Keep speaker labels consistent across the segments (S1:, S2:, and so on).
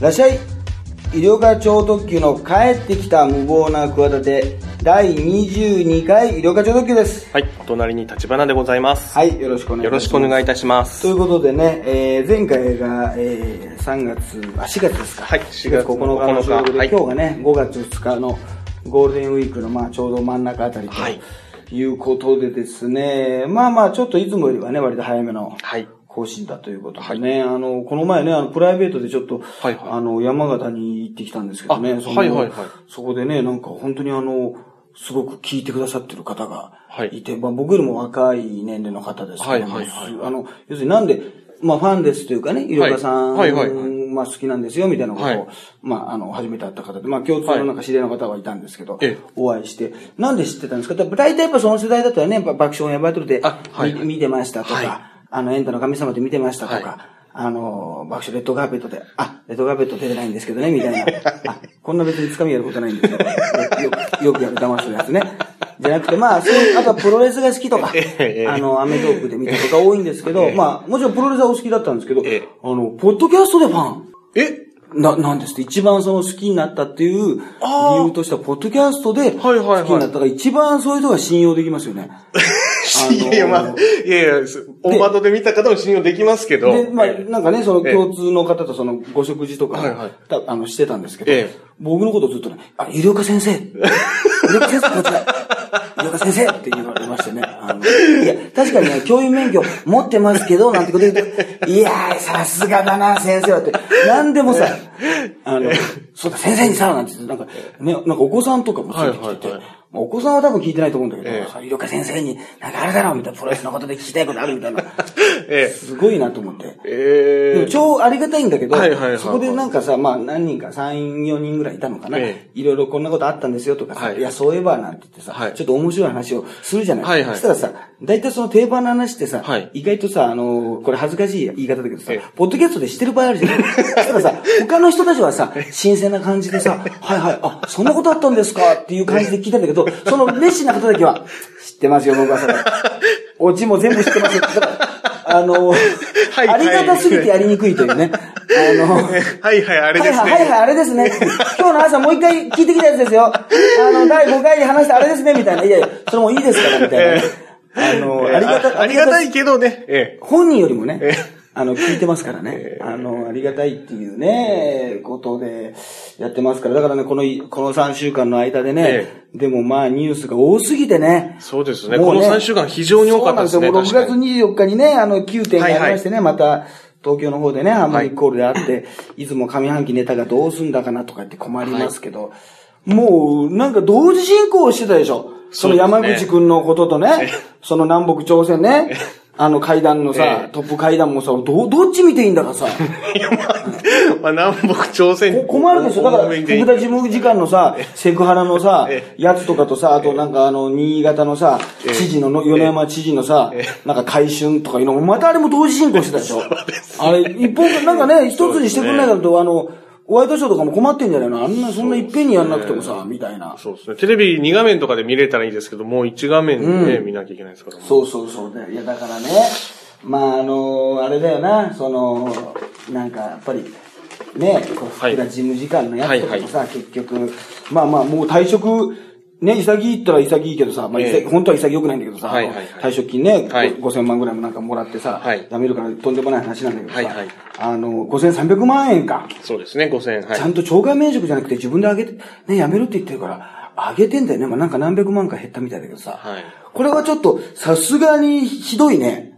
S1: らっしゃい医療課超特急の帰ってきた無謀な企て第22回医療課超特急です。
S2: はい、お隣に立花でございます。
S1: はいよろしくお願い
S2: よろしくお願いいたします。
S1: ということでね、えー前回が、えー3月あ4月ですか。
S2: はい
S1: 4月9日の収録で、
S2: はい。
S1: 今日がね5月2日のゴールデンウィークのまあちょうど真ん中あたりと、
S2: はい。
S1: い、うことでですね。まあまあちょっといつもよりはね割と早めの
S2: はい。
S1: 更新だということでね、あの、この前ね、あの、プライベートでちょっと、
S2: はいはい。
S1: あの、山形に行ってきたんですけどね、
S2: あ
S1: その
S2: はいはいはい。
S1: そこでね、なんか本当にあの、すごく聞いてくださってる方が
S2: はい。
S1: いて、まあ僕よりも若い年齢の方ですけど、
S2: はいはいはい。
S1: あの、要するになんで、まあファンですというかね、医療家さん、
S2: はいはいはい。
S1: まあ好きなんですよ、みたいなことを、
S2: はい。
S1: まああの、初めて会った方で、まあ共通のなんか知り合いの方はいたんですけど、
S2: ええ。
S1: お会いして、なんで知ってたんですか？大体やっぱその世代だったらね、やっぱ爆笑やバトルで、
S2: あはい
S1: み見てましたとか、
S2: はい
S1: あの、エンタの神様で見てましたとか、
S2: はい。
S1: あの、爆笑レッドカーペットで、あ、レッドカーペット出てないんですけどね、みたいな。あ、こんな別に掴みやることないんですけど、よくよくやる騙すやつね。じゃなくて、まあ、そういう、あとはプロレスが好きとか
S2: ええ、
S1: あの、アメトークで見たとか多いんですけど、まあ、もちろんプロレスはお好きだったんですけど、
S2: ええ。
S1: あの、ポッドキャストでファン。
S2: え？
S1: な、なんですって、一番その好きになったっていう理由としては、ポッドキャストで好きになったから、一番そういう人が信用できますよね。
S2: や、まあ、いやいや、す大窓で見た方も信用できますけど。
S1: で、まあ、
S2: え
S1: なんかね、その
S2: ええ。
S1: 共通の方とそのご食事とか、
S2: はいはい。
S1: たあの、してたんですけど、
S2: ええ。
S1: 僕のことをずっとね、あ、医療科先生、医療科先生こちら、医療科先生って言われましてね、あの、いや、確かにね、教員免許持ってますけど、なんてこと言うと、いやー、さすがだな、先生はって、なんでもさ、あの、そうだ、先生にさ、なんて言って、なんか、ね、なんかお子さんとかもついてきてて、
S2: はいはいはい。
S1: まあ、お子さんは多分聞いてないと思うんだけど、
S2: ええ。
S1: さ医療科先生に、なんかあれだろ、みたいな、プロレスのことで聞きたいことあるみたいな、
S2: え
S1: すごいなと思って。
S2: ええ。
S1: でも超ありがたいんだけど、
S2: はいはいはいはい。
S1: そこでなんかさ、まあ何人か、3、4人ぐらいいたのかな、
S2: え
S1: いろいろこんなことあったんですよとかさ、
S2: はい。
S1: い、や、そういえばなんて言ってさ、
S2: はい。
S1: ちょっと面白い話をするじゃない、
S2: はいはい。
S1: そしたらさ、大体その定番の話ってさ、
S2: はい。
S1: 意外とさ、あのこれ恥ずかしい言い方だけどさ
S2: ええ、
S1: ポッドキャストでしてる場合あるじゃない そしたらさ、他の人たちはさ、新鮮な感じでさ、はいはい、あ、そんなことあったんですかっていう感じで聞いたんだけど、その熱心な方だけは、知ってますよ、僕はそれ。オチも全部知ってますよ。だからあの
S2: はい
S1: ありがたすぎてやりにくいというね。あの、
S2: はいはい、あれですね。
S1: はいはい、はいはい、あれですね。今日の朝もう一回聞いてきたやつですよ。あの、第5回に話したあれですね、みたいな。いやいや、それもういいですから、みたいなね。あの、
S2: ええ
S1: ありがた、
S2: あありがたいけどね。え
S1: 本人よりもね
S2: え、
S1: あの、聞いてますからね。あの、ありがたいっていうね、ことでやってますから。だからね、この、この3週間の間でね
S2: え、
S1: でもまあニュースが多すぎてね。
S2: そうですね。
S1: もう
S2: この3週間非常に多かったですね。
S1: そうなんですよ。もう6月24日にね、あの、9点がありましてね、また、東京の方でね、ハーモニックコールであって、い、つも上半期ネタがどうすんだかなとか言って困りますけど、もう、なんか同時進行してたでしょ。その山口くんのこととね、その南北朝鮮ね、あの階段のさ、
S2: ええ。
S1: トップ階段もさ、ど、どっち見ていいんだかさ、
S2: いや、まあ、まあ、南北朝鮮
S1: こ困るでしょ。だから、福田事務次官のさ、セクハラのさ
S2: え、
S1: やつとかとさ、あとなんかあの、新潟のさ、
S2: え
S1: 知事のの、米山知事のさ、なんか回春とかいうのも、またあれも同時進行してたでしょ。あれ、一本、なんかね、一つにしてくんないからと、あの、ワイドショーとかも困ってんじゃないの？あんな、そんないっぺんにやんなくてもさ、みたいな。
S2: そうですね。テレビ2画面とかで見れたらいいですけど、もう1画面でね、見なきゃいけないですから。
S1: そうそうそうだよ。いや、だからね、まあ、あの、あれだよな、その、なんか、やっぱり、ね、こう
S2: はい
S1: 福田事務次官のやつとか
S2: はい
S1: もさ、結局、まあまあ、もう退職、ね、潔いったら潔いけどさ、まあ、
S2: ええ
S1: 本当は潔くないんだけどさ、
S2: はいはいはい
S1: 退職金ね、
S2: はい
S1: 5000万ぐらいもなんかもらってさ、
S2: はい
S1: 辞めるからとんでもない話なんだけどさ、
S2: はいはい
S1: あの、5300万円か。
S2: そうですね、5000円。はい。
S1: ちゃんと懲戒免職じゃなくて自分であげて、ね、辞めるって言ってるから、あげてんだよね。まあなんか何百万か減ったみたいだけどさ。
S2: はい
S1: これはちょっと、さすがにひどいね。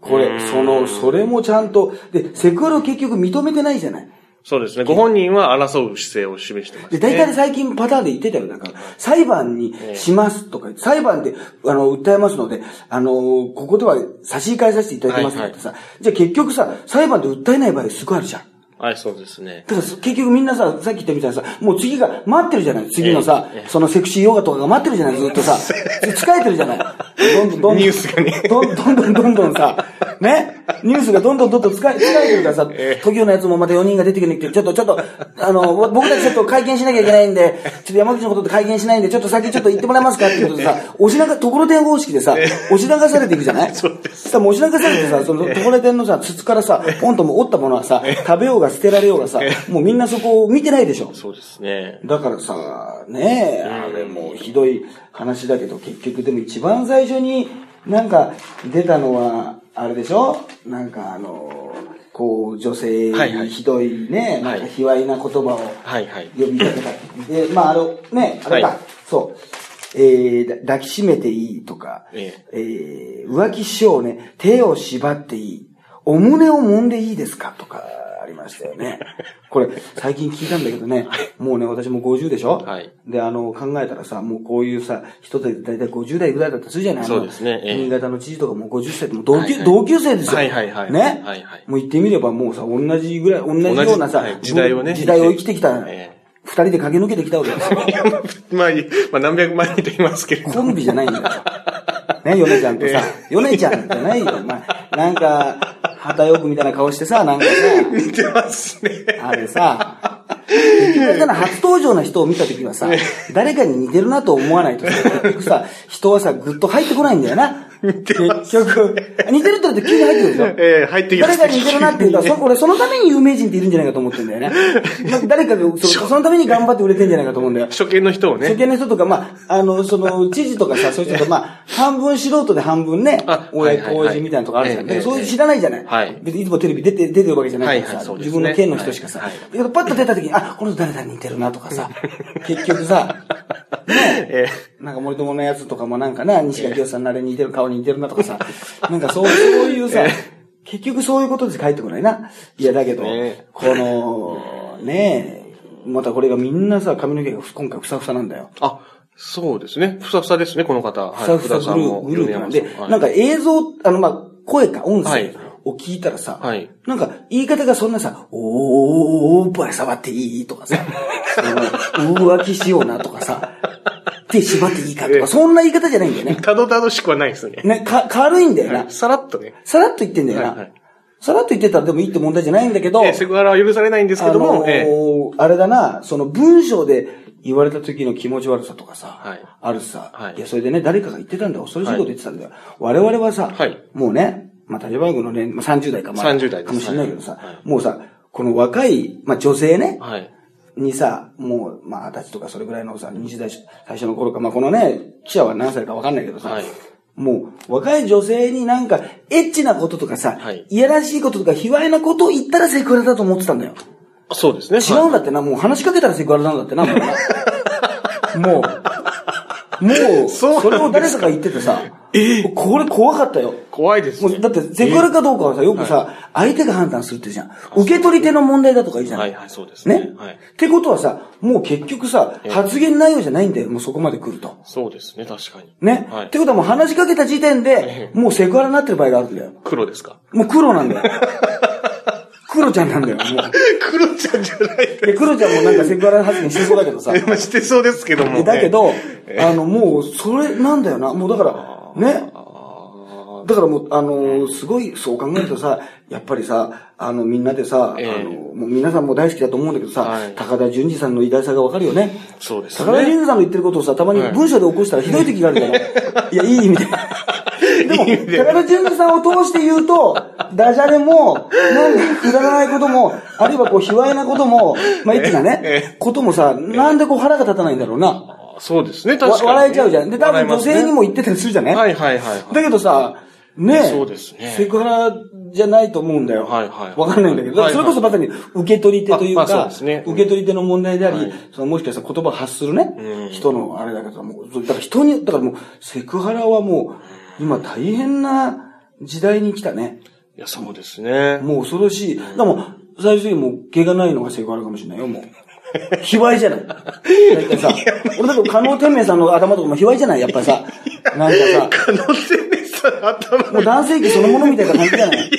S1: これ、その、それもちゃんと、で、セクハラを結局認めてないじゃない。
S2: そうですね。ご本人は争う姿勢を示してます、
S1: で、
S2: ね。
S1: 大体最近パターンで言ってたよ。なんか、裁判にしますとか裁判で、あの、訴えますので、あの、ここでは差し控えさせていただきますとかってさ、じゃあ結局さ、裁判で訴えない場合すごいあるじゃん。
S2: はい、そうですね。
S1: だから結局みんなさ、さっき言ったみたいにさ、もう次が待ってるじゃない。次のさ、そのセクシーヨガとかが待ってるじゃないずっとさ。疲れてるじゃない。どんどんどん
S2: ニュースがね。
S1: どんどんどんどんどんさ、ね？ニュースがどんどんどんどん疲れ疲れてるからさ、東京のやつもまた4人が出てくるんで、ちょっとちょっと、あの、僕たちちょっと会見しなきゃいけないんで、ちょっと山口のことで会見しないんで、ちょっと先ちょっと言ってもらえますかってことでさ、押し流、ところてん方式でさ、押し流されていくじゃない？
S2: そうです。
S1: 押し流されてさ、そのところてんのさ、筒からさ、ポンとも折ったものはさ、食べようがが捨てられようがさ、もうみんなそこを見てないでしょ。
S2: そうですね。
S1: だからさ、ねえ、あれもうひどい話だけど、結局でも一番最初になんか出たのは、あれでしょ？なんかあの、こう、女性
S2: はいはい。
S1: にひどいね、
S2: はい。
S1: なんか卑猥な言葉を
S2: はいはい。
S1: 呼びかけた。で、まああの、ね、あれか、
S2: はい
S1: そう。えー、だ抱きしめていいとか、
S2: え
S1: え。ー浮気しようね、手を縛っていい、お胸を揉んでいいですか？とか。ありましたよね。これ、最近聞いたんだけどね、もうね、私も50でしょ？
S2: はい
S1: で、あの、考えたらさ、もうこういうさ、人って大体50代ぐらいだったりするじゃない
S2: そうですねええ
S1: 新潟の知事とかもう50歳でも同級、
S2: はいはい
S1: 同級生ですよ。
S2: はいはいはい
S1: ね？
S2: はいはい
S1: もう言ってみればもうさ、同じぐらい、同じようなさ、
S2: 時代をね
S1: 時代を生きてきた、
S2: え
S1: 二人で駆け抜けてきたわけですよ。
S2: まあ、いまあ、何百万人と言いますけれど
S1: コンビじゃないんだよ。ね、ヨネちゃんとさ、ヨネちゃんじゃないよ。まあ、なんか、旗よくみたいな顔してさ、なんかさ、
S2: 似てますね。
S1: あれさ、結局だから初登場の人を見たときはさ、誰かに似てるなと思わないとさ、結局さ、人はさ、ぐっと入ってこないんだよな。結局、似てるって言うと急に入ってくるでしょ？
S2: ええ入ってきます
S1: 誰かに似てるなって言うから、そ俺そのために有名人っているんじゃないかと思ってんだよね。まあ、誰かがそ、そのために頑張って売れてんじゃないかと思うんだよ。
S2: 初見の人をね。
S1: 初見の人とか、まあ、あの、その、知事とかさ、そういう人と、まあ、半分素人で半分ね
S2: あ、
S1: 親
S2: はいはいはい
S1: 公人みたいなとこあるじゃん。そういう知らないじゃない？
S2: はい
S1: 別にいつもテレビ出て、出てるわけじゃないからさ、
S2: はいはいね
S1: 自分の県の人しかさ、
S2: はい
S1: だからパッと出た時に、あ、この人誰々に似てるなとかさ、結局さ、ね
S2: え
S1: なんか森友のやつとかもなんかな、西川清さんのあれに似てる、顔に似てるなとかさ、なんかそうそういうさ、結局そういうことで帰ってこないな。いや、だけど、
S2: ね
S1: この、ねまたこれがみんなさ、髪の毛が今回ふさふさなんだよ。
S2: あ、そうですね。ふさふさですね、この方。
S1: ふさふさグループなんで
S2: はい。
S1: なんか映像、あの、まあ、声か音声
S2: はい
S1: を聞いたらさ、
S2: はい
S1: なんか言い方がそんなさ、おー、おっぱい触っていいとかさ、浮気しようなとかさ、手縛っていいかとか、そんな言い方じゃないんだよね。
S2: たどたどしくはないですね。
S1: ね、か、軽いんだよな。
S2: さらっとね。
S1: さらっと言ってんだよな
S2: はいはい。
S1: さらっと言ってたらでもいいって問題じゃないんだけど、
S2: ええセクハラは許されないんですけども、
S1: あのー
S2: ええ
S1: あれだな、その文章で言われた時の気持ち悪さとかさ、
S2: はい
S1: あるさ、
S2: はい
S1: いや、それでね、誰かが言ってたんだよ。恐ろしいこと言ってたんだよ。我々はさ、
S2: はい
S1: もうね、まあ、立場軍の年、まあ、30代か、まあ、
S2: 30代
S1: かもしれないけどさ、
S2: はい
S1: もうさ、この若い、まあ、女性ね、
S2: はい。
S1: にさ、もう、まあ、二十歳とかそれぐらいのさ、20代最初の頃か、まあ、このね、記者は何歳かわかんないけどさ、
S2: はい
S1: もう、若い女性になんか、エッチなこととかさ、
S2: はい
S1: いやらしいこととか、卑猥なことを言ったらセクハラだと思ってたんだよ。
S2: そうですね。
S1: 違うんだってな、もう話しかけたらセクハラなんだってな、もうな。もう、もう、
S2: そ
S1: れを誰かが言っててさ、これ怖かったよ。
S2: 怖いですね。
S1: もうだって、セクハラかどうかはさ、よくさ、相手が判断するってじゃん。受け取り手の問題だとか言うじゃん。
S2: はいはい、そうですね。
S1: ね、
S2: はい。
S1: ってことはさ、もう結局さ、発言内容じゃないんだよ、もうそこまで来ると。
S2: そうですね、確かに。
S1: ね、
S2: はい
S1: ってことはもう話しかけた時点で
S2: え、
S1: もうセクハラになってる場合があるんだよ。
S2: 黒ですか？
S1: もう黒なんだよ。黒ちゃんなんだよ、もう。
S2: 黒ちゃんじゃない。
S1: で、黒ちゃんもなんかセクハラ発言してそうだけどさ。
S2: まあしてそうですけども。
S1: でだけど
S2: え、え
S1: あの、もう、それなんだよな。もうだから、ね。
S2: あ
S1: だからもう、あのすごい、そう考えるとさ、やっぱりさ、あの、みんなでさ、
S2: ええ
S1: あの、もう皆さんも大好きだと思うんだけどさ、
S2: はい
S1: 高田純次さんの偉大さがわかるよね。
S2: そうですね
S1: 高田純次さんの言ってることをさ、たまに
S2: はい
S1: 文章で起こしたらひどい時があるから、いや、いい意味で。でも、高田純次さんを通して言うと、ダジャレも、なんかくだらないことも、あるいはこう、卑猥なことも、まあ、エッチなね
S2: ええ、
S1: こともさ、なんでこう腹が立たないんだろうな。
S2: あそうですね、
S1: わ
S2: 確かに。
S1: 笑えちゃうじゃん。で、多分女性にも言ってたりするじゃない？
S2: はいはいはいはい。
S1: だけどさ、ねえ
S2: そうですね。
S1: セクハラじゃないと思うんだよ。
S2: はいはい
S1: わかんないんだけど、それこそまさに受け取り手というか、受け取り手の問題であり、
S2: はい。
S1: そのもしかしたら言葉を発するね、
S2: うん。
S1: 人のあれだけど、だから人に、だからもう、セクハラはもう、今大変な時代に来たね。
S2: いや、そうですね。
S1: もう恐ろしい。だからもう、最終的にもう、毛がないのがセクハラかもしれないよ、もう。卑猥じゃない。大体さ、俺だと加納天明さんの頭とかも卑猥じゃないやっぱさ。なんかさ、
S2: 可能性でさ、頭
S1: もう男性器そのものみたいな感じじゃない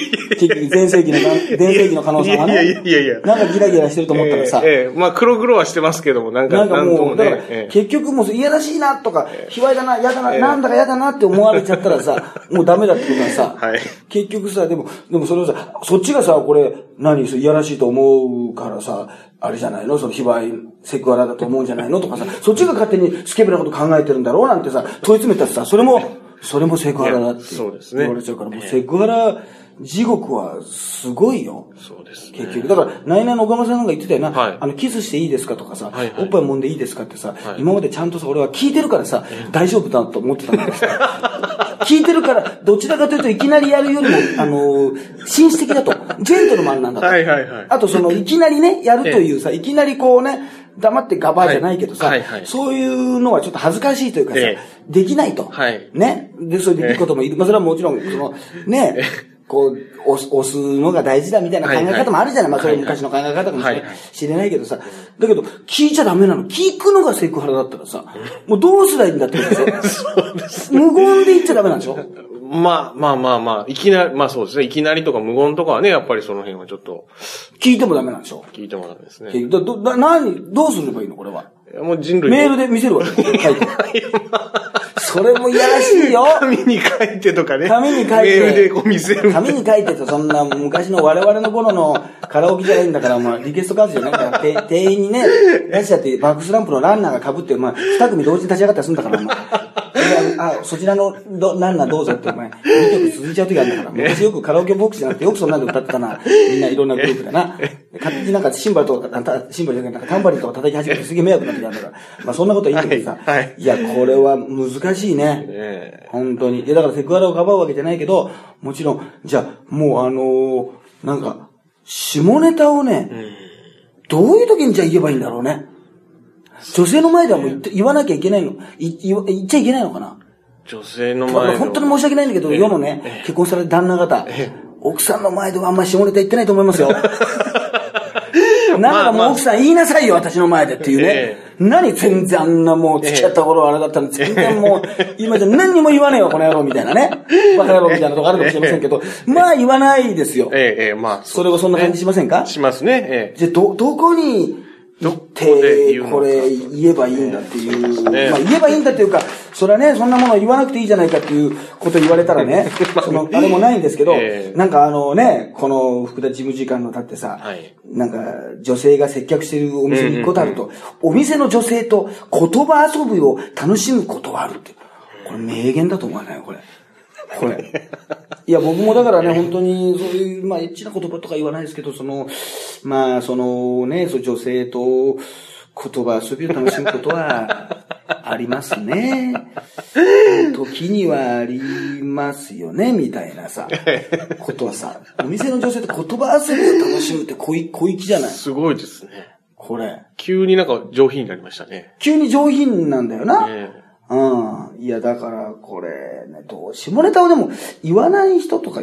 S1: 前世紀の、前世紀の可能性がね。
S2: いやいやいやいや。
S1: なんかギラギラしてると思ったらさ、
S2: ええええ。まあ黒々はしてますけども、なんか、
S1: なんかもう、だから結局もういやらしいなとか、卑猥だな、嫌だな、なんだか嫌だなって思われちゃったらさ、もうダメだってことはさ、
S2: はい。
S1: 結局さ、でも、でもそれをさ、そっちがさ、これ、何、いやらしいと思うからさ、あれじゃないの？その卑猥、セクハラだと思うんじゃないの？とかさ、そっちが勝手にスケベなこと考えてるんだろうなんてさ、問い詰めたらさ、それも、それもセクハラだって言われちゃうから、もうセクハラ地獄はすごいよ。
S2: そうですね。
S1: 結局。だから、ナイナイの岡村さんなんか言ってたよな。
S2: はい
S1: あの、キスしていいですかとかさ、
S2: はいはい
S1: おっぱい揉んでいいですかってさ、
S2: はい
S1: 今までちゃんとさ、俺は聞いてるからさ、大丈夫だと思ってたんだけどさ、聞いてるから、どちらかというといきなりやるよりも、あのー紳士的だと。ジェントルマンなんだと。
S2: はいはいはい
S1: あと、その、いきなりね、やるというさ、いきなりこうね、黙ってガバーじゃないけどさ、
S2: はいはいはい
S1: そういうのはちょっと恥ずかしいというかさ、
S2: え
S1: できないと。
S2: はい
S1: ね。で、それでいいこともいる。まあ、それはもちろん、その、ね、こう、押す押すのが大事だみたいな考え方もあるじゃない。まあ、それは昔の考え方かもしれ
S2: はい
S1: れないけどさ。だけど、聞いちゃダメなの。聞くのがセクハラだったらさ、もうどうすりゃいいんだってことでしょ？無言で言っちゃダメなんでしょ？
S2: まあまあまあまあ、いきなり、まあそうですね。いきなりとか無言とかはね、やっぱりその辺はちょっと
S1: 聞いてもダメなんでしょ？
S2: 聞いてもらうんですね。
S1: だど、な、何、どうすればいいの？これは。
S2: いやもう人類
S1: メールで見せるわけ？書いて。それもいやらしいよ。
S2: 紙に書いてとかね。
S1: 紙に書いて。
S2: メールでこう見せる。
S1: 紙に書いてと、そんな昔の我々の頃のカラオケじゃないんだから、まあ、リクエストカードじゃないから、て店員にね、出しちゃって、バックスランプのランナーが被って、まあ、二組同時に立ち上がったりするんだから、お前。であ、そちらのどランナーどうぞって、お前、2曲続いちゃう時あるんだから、昔よくカラオケボックスじゃなくて、よくそんなんで歌ってたな。みんないろんなグループでな。勝手になんかシンバルとか、シンバルじゃなくて、なんかタンバリンとか叩き始めてすげえ迷惑な時あるんだから。まあ、そんなことはいいんだけどさ。
S2: はいはい
S1: いや、これは難しいね。
S2: え
S1: 本当に。いや、だからセクハラをかばうわけじゃないけど、もちろん、じゃあ、もうあのーなんか、下ネタをね、どういう時にじゃあ言えばいいんだろうね。女性の前ではもう言って言わなきゃいけないの。い言っちゃいけないのかな。
S2: 女性の
S1: まあ
S2: 前の。
S1: 本当に申し訳ないんだけど、
S2: ええ
S1: 世のね、結婚された旦那方
S2: え、
S1: 奥さんの前ではあんまり下ネタ言ってないと思いますよ。なんかもう奥さん言いなさいよ、私の前でっていうね
S2: え。
S1: 何全然あんなもう付き合った頃あれだったのに、全然もう、今じゃ何にも言わねえわ、この野郎みたいなね。バカ野郎みたいなとこあるかもしれませんけど、まあ言わないですよ。
S2: ええええまあ。
S1: それはそんな感じしませんか？
S2: しますね。ええ
S1: じゃあ、ど、どこに行ってこれ言えばいいんだっていう。
S2: ね。
S1: まあ言えばいいんだっていうか、それはね、そんなもの言わなくていいじゃないかっていうこと言われたらね、その、あれもないんですけど、
S2: ええ。
S1: なんかあのね、この福田事務次官の立ってさ、
S2: はい。
S1: なんか女性が接客してるお店に行くことあると、お店の女性と言葉遊びを楽しむことはあるって。これ名言だと思わない？これ。これ。いや、僕もだからね、本当に、そういう、まあ、エッチな言葉とか言わないですけど、その、まあ、そのね、そう女性と言葉遊びを楽しむことは、ありますね。時にはありますよね、みたいなさ、ことはさ、お店の女性と言葉遊びを楽しむって小い小粋じゃない？
S2: すごいですね。
S1: これ。
S2: 急になんか上品になりましたね。
S1: 急に上品なんだよな。
S2: え
S1: うん。いや、だから、これ、ね、どう、下ネタをでも言わない人とか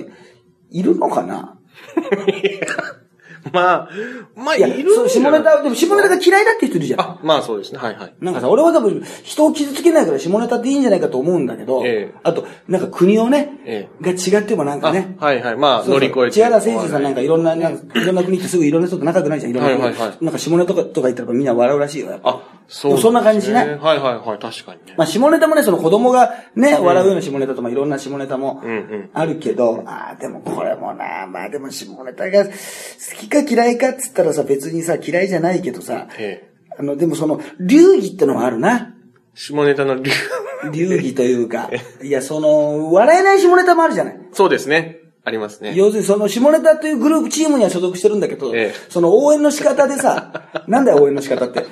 S1: いるのかな？
S2: まあ、まあ、
S1: いや、
S2: いる
S1: そう、下ネタ、でも下ネタが嫌いだって人いるじゃん。
S2: あ、まあそうですね。はいはい。
S1: なんかさ、俺は多分、人を傷つけないから下ネタっていいんじゃないかと思うんだけど、
S2: ええ
S1: あと、なんか国をね、
S2: え
S1: が違ってもなんか
S2: あ
S1: ね、
S2: はいはい。まあ、乗り越えて。
S1: 千原誠二さんなんかいろんな、なんかいろんな国ってすぐいろんな人と仲良くないじゃん、いろんな国。
S2: はいはいはい
S1: なんか下ネタとかとか言ったらみんな笑うらしいよ、やっぱ。
S2: あ、そうね。
S1: そんな感じしない？
S2: はいはいはい。確かにね。
S1: まあ、下ネタもね、その子供がね、笑うような下ネタとかいろんな下ネタも
S2: うんうん
S1: あるけど、ああ、でもこれもな、まあでも下ネタが好きか嫌いかっつったらさ、別にさ、嫌いじゃないけどさ、
S2: ええ。
S1: あの、でもその、流儀ってのもあるな。
S2: 下ネタの理由。
S1: 流儀というか、いや、その、笑えない下ネタもあるじゃない。
S2: そうですね。ありますね。
S1: 要するにその下ネタというグループチームには所属してるんだけど、
S2: ええ
S1: その応援の仕方でさ、なんだよ応援の仕方って。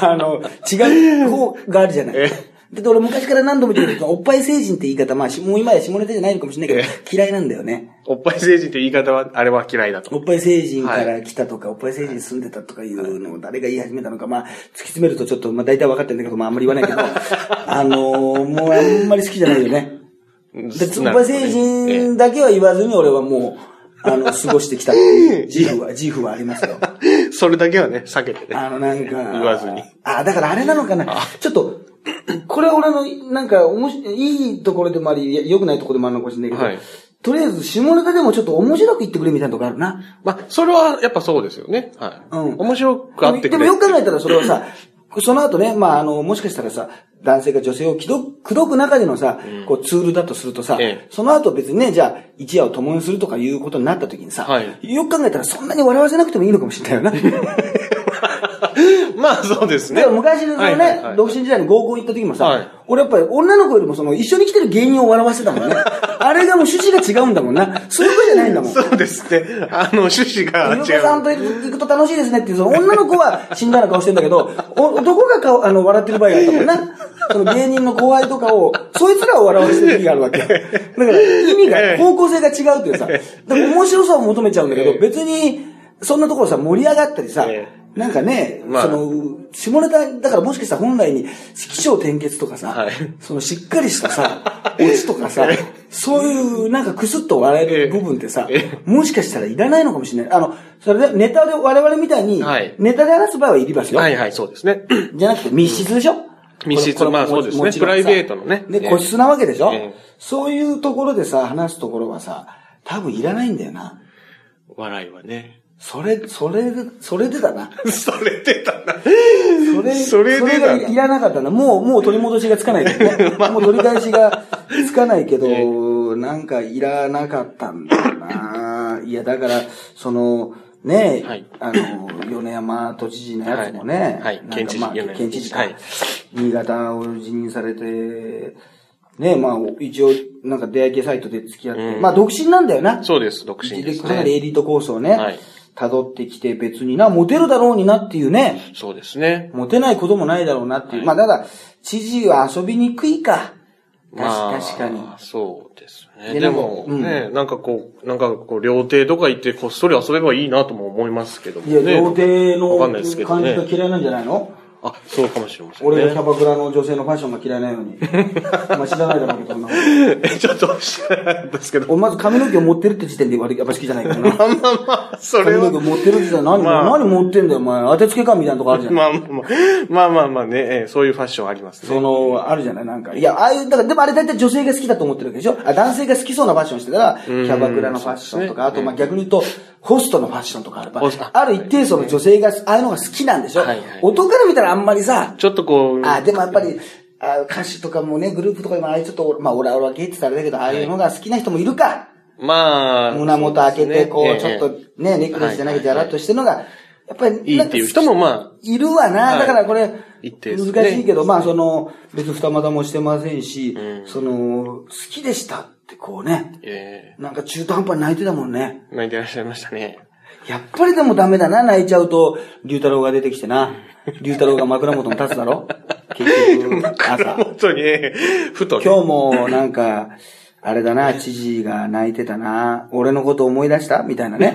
S1: あの、違う方があるじゃない。
S2: え
S1: だって俺昔から何度も言ってるけど、おっぱい成人って言い方、まあ、しもう今や下ネタじゃないのかもしれないけど、嫌いなんだよね。
S2: おっぱい成人という言い方は、あれは嫌いだと。
S1: おっぱい成人から来たとか、おっぱい成人に住んでたとかいうのを誰が言い始めたのか、まあ、突き詰めるとちょっと、まあ大体分かってるんだけど、まああんまり言わないけど、あのーもうあんまり好きじゃないよね。で、おっぱい成人だけは言わずに俺はもう、あの、過ごしてきたっていう自負は、自負はありますよ。
S2: え えそれだけはね、避けてね。
S1: あの、なんか。
S2: 言わずに。
S1: あ、だからあれなのかな。ちょっと、これは俺の、なんか、おもし、いいところでもあり、良くないところでもあるのかもしれないけど、
S2: はい
S1: とりあえず、下ネタでもちょっと面白く言ってくれみたいなとこあるな。
S2: まあ、それはやっぱそうですよね。はい。
S1: うん
S2: 面白くあってくれ
S1: でもよく考えたらそれはさ、その後ね、まあ、あの、もしかしたらさ、男性が女性を口説く中でのさ、こうツールだとするとさ、
S2: ええ
S1: その後別にね、じゃあ、一夜を共にするとかいうことになった時にさ、
S2: はい
S1: よく考えたらそんなに笑わせなくてもいいのかもしれないよな。
S2: まあそうですね。
S1: でも昔のね、
S2: はいはいはい
S1: 独身時代に合コン行った時もさ、
S2: はい
S1: 俺やっぱり女の子よりもその一緒に来てる芸人を笑わせてたもんね。あれがもう趣旨が違うんだもんな。そういうことじゃないんだもん。
S2: そうですね。あの、趣旨が違う。
S1: ゆさんと行くと楽しいですねっていう、その女の子は死んだような顔してんだけど、お男が顔、あの、笑ってる場合があったもんな。その芸人の後輩とかを、そいつらを笑わせてる時があるわけ。だから意味が、方向性が違うっていうさ、だから面白さを求めちゃうんだけど、別に、そんなところさ、盛り上がったりさ
S2: え、
S1: なんかね、
S2: まあ。
S1: その、下ネタ、だからもしかしたら本来に、起承転結とかさ、
S2: はい。
S1: そのしっかりしたさ、オチとかさ、そういうなんかクスッと笑える部分ってさ
S2: ええ、
S1: もしかしたらいらないのかもしれない。あの、それでネタで我々みたいに
S2: はい、
S1: ネタで話す場合はいりますよ。
S2: はいはい、そうですね。
S1: じゃなくて密室でしょ？
S2: 密室
S1: これこれ
S2: まあそうですね。プライベートのね。
S1: で、
S2: ええ
S1: 個室なわけでしょ？
S2: ええ。
S1: そういうところでさ、話すところはさ、多分いらないんだよな。
S2: 笑いはね。
S1: それ、それで、それでだな。
S2: それ出たな。
S1: それ、
S2: それでだな
S1: がいらなかったな。もう、もう取り戻しがつかないけどね。もう取り返しがつかないけど、なんかいらなかったんだよな。いや、だから、その、ね、
S2: はい
S1: あの、米山都知事のやつもね、
S2: はいはい
S1: なんか
S2: 県知事
S1: まあ県知事か、
S2: はい
S1: 新潟を辞任されて、ね、まあ、一応、なんか出会い系サイトで付き合って、
S2: うん
S1: まあ、独身なんだよな。
S2: そうです、独身です
S1: かなりエ
S2: ね。
S1: リートコースをね、
S2: はい
S1: 辿ってきて別にな、モテるだろうになっていうね、
S2: そうですね。
S1: モテないこともないだろうなっていう。まあ、ただ、知事は遊びにくいか。確
S2: まあ
S1: 確かに。
S2: そうですね。
S1: で
S2: でも、ね、なんかこう、なんかこう、料亭とか行ってこっそり遊べばいいなとも思いますけども
S1: いや、
S2: ね。
S1: 料亭の感じが
S2: ね。
S1: 嫌いなんじゃないの？
S2: あ、そうかもしれませんね。
S1: 俺がキャバクラの女性のファッションが嫌いなように。まあ知らないだろうけど、そんなこと
S2: えちょっと知らないんですけど。
S1: 俺まず髪の毛を持ってるって時点で悪いやっぱ好きじゃないからな。
S2: まあまあまあ、それは
S1: 髪の毛。持ってるって時点で何、
S2: まあ
S1: 何持ってんだよ、お前。当てつけかみたいなとこあるじゃん。
S2: まあまあまあ、まあまあまあね、ええそういうファッションありますね。
S1: その、あるじゃない？なんか。いや、ああいう、だから、でもあれ大体女性が好きだと思ってるわけでしょ？あ、男性が好きそうなファッションしてたら、キャバクラのファッションとか、あと、まあ逆に言うと、ホストのファッションとかあれば
S2: ホスト、
S1: ある一定層の女性が、ああいうのが好きなんでしょ？
S2: はいはい。
S1: 男から見たらあんまりさ、
S2: ちょっとこう、
S1: あ、でもやっぱり、あ歌手とかもね、グループとかでもああいうちょっと、まあ、オラオラ系って言ったらだけど、ああいうのが好きな人もいるか。
S2: まあ、
S1: 胸元開けて、こう、ちょっとね、ネックレスじゃなくて、やらっとしてるのが、やっぱり、
S2: いいっていう人もまあ、
S1: いるわな。
S2: はい。
S1: だからこれ、難しいけど、まあその、別に二股もしてませんし、
S2: うん。
S1: その、好きでしたってこうね、
S2: え
S1: なんか中途半端に泣いてたもんね。
S2: え泣いてらっしゃいましたね。
S1: やっぱりでもダメだな、泣いちゃうと、龍太郎が出てきてな。龍太郎が枕元に立つだろ 結局、朝。
S2: 本当に、ええふとね、
S1: 今日もなんか、あれだな、知事が泣いてたな。俺のこと思い出したみたいなね。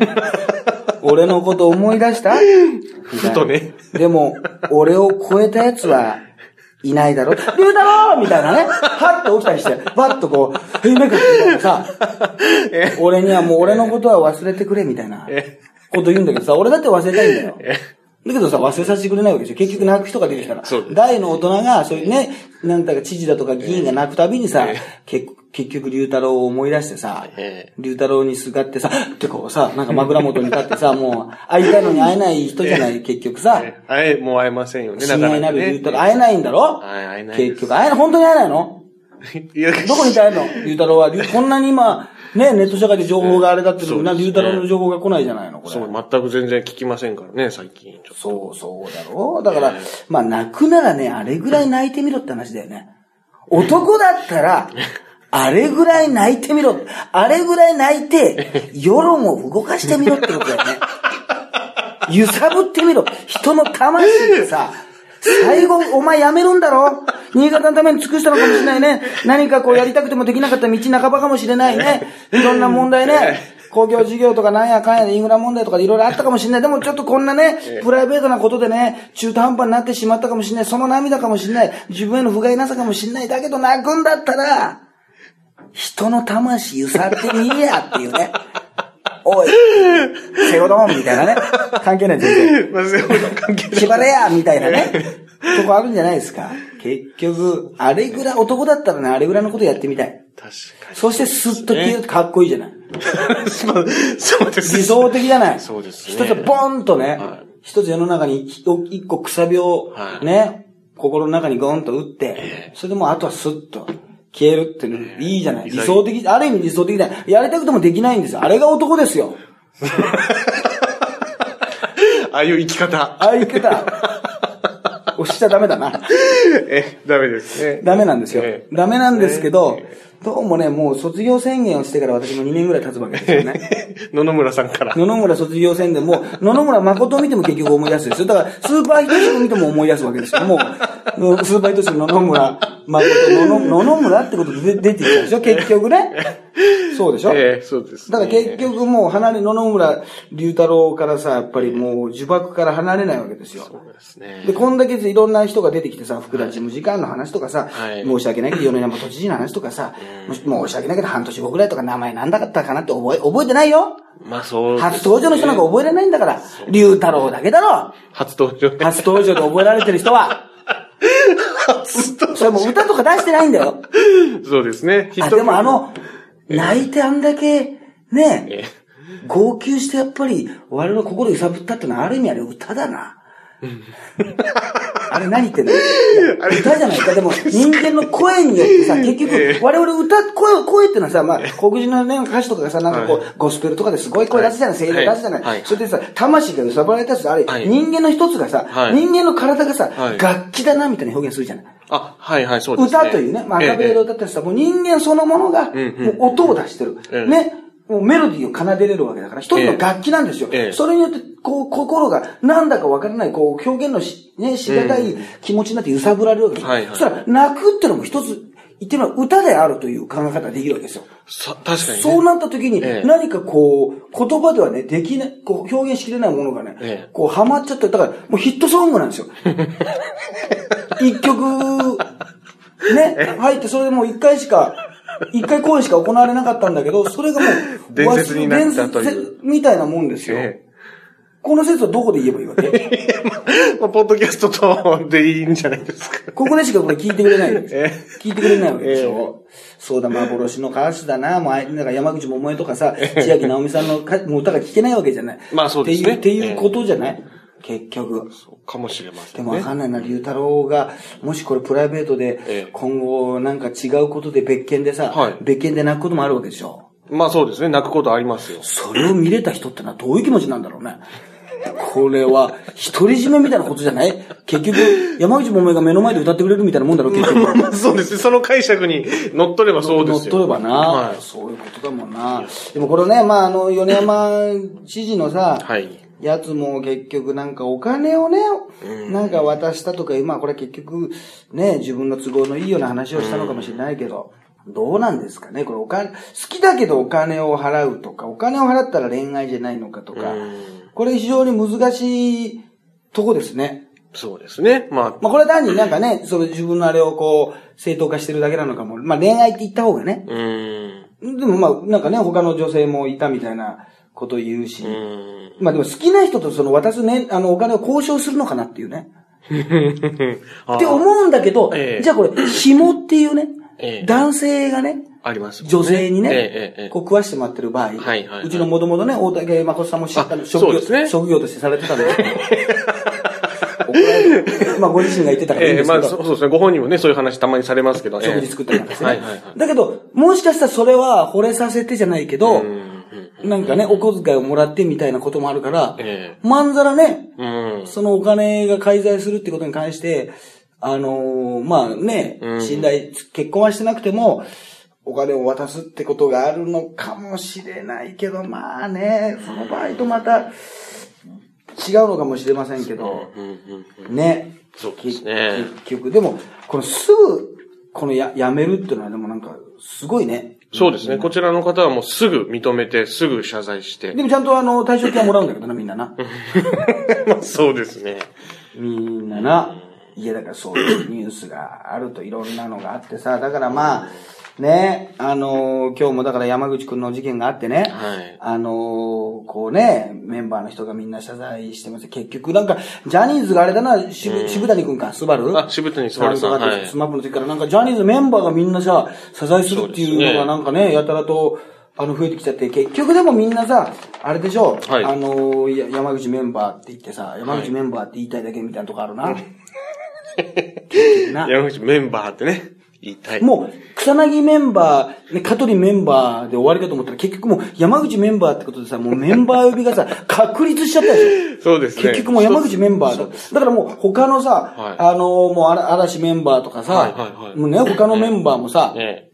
S1: 俺のこと思い出した
S2: ふとね。
S1: でも、俺を超えたやつはいないだろ龍太郎みたいなね。はっと起きたりして、バッとこう、夢かみたいなさ、俺にはもう俺のことは忘れてくれみたいな
S2: え。
S1: こと言うんだけどさ、俺だって忘れたいんだよ。
S2: え。
S1: だけどさ、忘れさせてくれないわけでしょ。結局泣く人が出てきたら。大の大人が、そういうね、なんだか知事だとか議員が泣くたびにさ、結結局龍太郎を思い出してさ
S2: え、
S1: 龍太郎にすがってさ、ってこうさ、なんか枕元に立ってさ、もう会いたいのに会えない人じゃない、結局さ。
S2: え会え、もう会えませんよね、
S1: 親愛なる龍
S2: ね。
S1: 太郎、会えないんだろ？
S2: はい会えない
S1: 結局、会えない、本当に会えないの？どこにいたいの？龍太郎は。龍こんなに今、ね、ネット社会で情報があれだってな、龍太郎の情報が来ないじゃないの？これ。
S2: そう、全く全然聞きませんからね、最近。
S1: そうそうだろだから、まあ泣くならね、あれぐらい泣いてみろって話だよね。男だったら、あれぐらい泣いてみろ。あれぐらい泣いて、世論を動かしてみろってことだよね。揺さぶってみろ。人の魂ってさ、最後、お前やめるんだろ？新潟のために尽くしたのかもしれないね。何かこうやりたくてもできなかった道半ばかもしれないね。いろんな問題ね。工業事業とかなんやかんやでインフラ問題とかいろいろあったかもしれない。でもちょっとこんなね、プライベートなことでね、中途半端になってしまったかもしれない。その涙かもしれない。自分への不甲斐なさかもしれない。だけど泣くんだったら、人の魂揺さってみえやっていうね。おい、セゴドンみたいなね。関係ない全然。
S2: まあ、そういう関係ない。
S1: 縛れやみたいなね。とこあるんじゃないですか。結局、あれぐらい、男だったらね、あれぐらいのことやってみたい。
S2: 確か
S1: そしてスッと消えるとかっこいいじゃない。
S2: そうです
S1: 理想的じゃない。
S2: そうですね
S1: 一つボンとね
S2: はい、
S1: 一つ世の中に一一個くさびを
S2: はい
S1: ね、心の中にゴンと打って、それでもうあとはスッと消えるっていうのいいじゃない。理想的、ある意味理想的だよ。やりたくてもできないんですよ。あれが男ですよ。
S2: ああいう生き方。
S1: ああいう生き方、押しちゃダメだな。
S2: え、ダメですね。
S1: ダメなんですよ
S2: え。え
S1: ダメなんですけど、どうもね、もう卒業宣言をしてから私も2年ぐらい経つわけですよね。
S2: 野々村さんから。
S1: 野々村卒業宣言も、野々村誠を見ても結局思い出すんですよ。だから、スーパーヒトシを見ても思い出すわけですよ。もう、スーパーヒトシ野々村誠、野々村ってことで出てきたでしょ？結局ね。そうでしょ？
S2: ええそうです、ね。
S1: だから結局もう離れ、野々村龍太郎からさ、やっぱりもう呪縛から離れないわけですよ。
S2: そうですね。
S1: で、こんだけいろんな人が出てきてさ、福田事務次官の話とかさ、
S2: はい
S1: 申し訳ないけど、米山都知事の話とかさ、申し訳ないけど、半年後ぐらいとか名前なんだったかなって覚え、覚えてないよ
S2: まあそうね、
S1: 初登場の人なんか覚えれないんだから、龍太郎だけだろ
S2: 初登場ね。
S1: 初登場で覚えられてる人は。それもう歌とか出してないんだよ。
S2: そうですね。
S1: あ、でもあの、泣いてあんだけ、ね、
S2: え
S1: 号泣してやっぱり、我々の心揺さぶったってのはある意味あれ歌だな。あれ何言ってんの？歌じゃないか。でも人間の声によってさ、結
S2: え。え
S1: 局、我々歌、声、声ってのはさ、まあ、黒人のね、歌手とかがさ、なんかこう、
S2: はい。
S1: ゴスペルとかですごい声出すじゃない、声量出すじゃない。
S2: はい。
S1: それでさ、魂が揺さぶられたやつあれ、
S2: はい。
S1: 人間の一つがさ、
S2: はい。
S1: 人間の体がさ、
S2: はい。
S1: 楽器だな、みたいな表現するじゃない。
S2: あ、はいはい、そうですね。
S1: 歌というね、まあ、アカペラで歌ったりさ、もう人間そのものが、も
S2: んう
S1: 音を出してる。
S2: ええ
S1: ね。もうメロディーを奏でれるわけだから、一つの楽器なんですよ。
S2: ええ
S1: それによって、こう、心が、なんだかわからない、こう、表現のし、ね、しがたい気持ちになって揺さぶられるわけですそしたら、泣くってのも一つ、言ってみれば歌であるという考え方ができるわけですよ。
S2: さ確かにね。
S1: そうなった時に、
S2: ええ
S1: 何かこう、言葉ではね、できない、こう、表現しきれないものがね、
S2: ええ
S1: こう、ハマっちゃって、だから、もうヒットソングなんですよ。一曲、ね、入って、それでもう一回しか、一回公演しか行われなかったんだけど、それがもう、
S2: 伝説になったという
S1: みたいなもんですよ。
S2: え
S1: この説はどこで言えばいいわけ？
S2: えまあ、ポッドキャストとでいいんじゃないですか。
S1: ここでしかこれ聞いてくれないんですよ
S2: え
S1: 聞いてくれないわけでしょ、そうだ、幻の歌手だな。もうなんか山口百恵とかさ、千秋直美さんのかもう歌が聞けないわけじゃない。
S2: まあそうですね
S1: っていう、っていうことじゃない、結局。
S2: そうかもしれませ
S1: で
S2: んね。
S1: もわかんないな、龍太郎が、もしこれプライベートで
S2: ええ、
S1: 今後なんか違うことで別件でさ、
S2: はい
S1: 別件で泣くこともあるわけでしょ？
S2: まあそうですね。泣くことありますよ。
S1: それを見れた人ってのはどういう気持ちなんだろうね。これは、独り占めみたいなことじゃない？結局、山口百恵が目の前で歌ってくれるみたいなもんだろ、結局。
S2: まあそうですね。その解釈に乗っ取ればそうですよ。
S1: 乗っ取ればな、
S2: はい。
S1: そういうことだもんな。でもこれね、まあ、あの、米山知事のさ、
S2: はい。
S1: やつも結局なんかお金をね、なんか渡したとか、まあこれ結局ね、自分の都合のいいような話をしたのかもしれないけど、どうなんですかね？これお金、好きだけどお金を払うとか、お金を払ったら恋愛じゃないのかとか
S2: うん、
S1: これ非常に難しいとこですね。
S2: そうですね。まあ、
S1: まあこれは単になんかね、その自分のあれをこう、正当化してるだけなのかも。まあ恋愛って言った方がね。
S2: うーん。
S1: でもまあ、なんかね、他の女性もいたみたいなことを言うし。
S2: うーん。
S1: まあでも好きな人とその渡すね、あのお金を交渉するのかなっていうね。
S2: あ
S1: って思うんだけど、
S2: ええ
S1: じゃあこれ、紐っていうね、
S2: ええ
S1: 男性がね、
S2: あります。
S1: 女性にね、
S2: ええええええ
S1: こう食わしてもらってる場合、
S2: う
S1: ちのもともとね、大竹誠さんも知った
S2: あ
S1: の職業
S2: そうですね
S1: 職業としてされてたんで。まあご自身が言ってたからいいん
S2: ええまあ、
S1: ですけど、
S2: そうそうですね。ご本人もね、そういう話たまにされますけど。
S1: 食事作ったりなんかしてね
S2: はいはいはい。
S1: だけど、もしかしたらそれは惚れさせてじゃないけど、
S2: うん
S1: なんかね、お小遣いをもらってみたいなこともあるから、
S2: え
S1: まんざらね。そのお金が介在するってことに関して、あのーまあね、
S2: うん
S1: 信頼、結婚はしてなくても、お金を渡すってことがあるのかもしれないけど、まあね、その場合とまた違うのかもしれませんけど、ね。
S2: そうですね
S1: 結局、でも、このすぐ、このや、やめるっていうのはでもなんか、すごいね。
S2: そうですね。こちらの方はもうすぐ認めて、すぐ謝罪して。
S1: でもちゃんとあの、対象金はもらうんだけどな、みんなな。
S2: まあそうですね。
S1: みんなな。いや、だからそういう ニュースがあるといろんなのがあってさ、だからまあ、ね、あのー今日もだから山口くんの事件があってね、
S2: はい。
S1: あのーこうね、メンバーの人がみんな謝罪してます。結局なんか、ジャニーズがあれだな、渋渋谷くんか、スバル？
S2: あ渋谷昴さんはい。
S1: スマップの時からなんかジャニーズメンバーがみんなさ、謝罪するっていうのがなんかね、やたらと、あの、増えてきちゃって、結局でもみんなさ、あれでしょ、
S2: はい。
S1: あのーや山口メンバーって言ってさ、山口メンバーって言いたいだけみたいなとこあるな。結局な。
S2: 山口メンバーってね、言いたい。
S1: もう、草薙メンバー、ね、香取メンバーで終わりかと思ったら、結局もう山口メンバーってことでさ、もうメンバー呼びがさ、確立しちゃったでしょ。
S2: そうですね。
S1: 結局もう山口メンバーだ。だからもう他のさ、
S2: はい
S1: あのもう嵐メンバーとかさ、
S2: はいはいはい
S1: もうね、他のメンバーもさ、
S2: え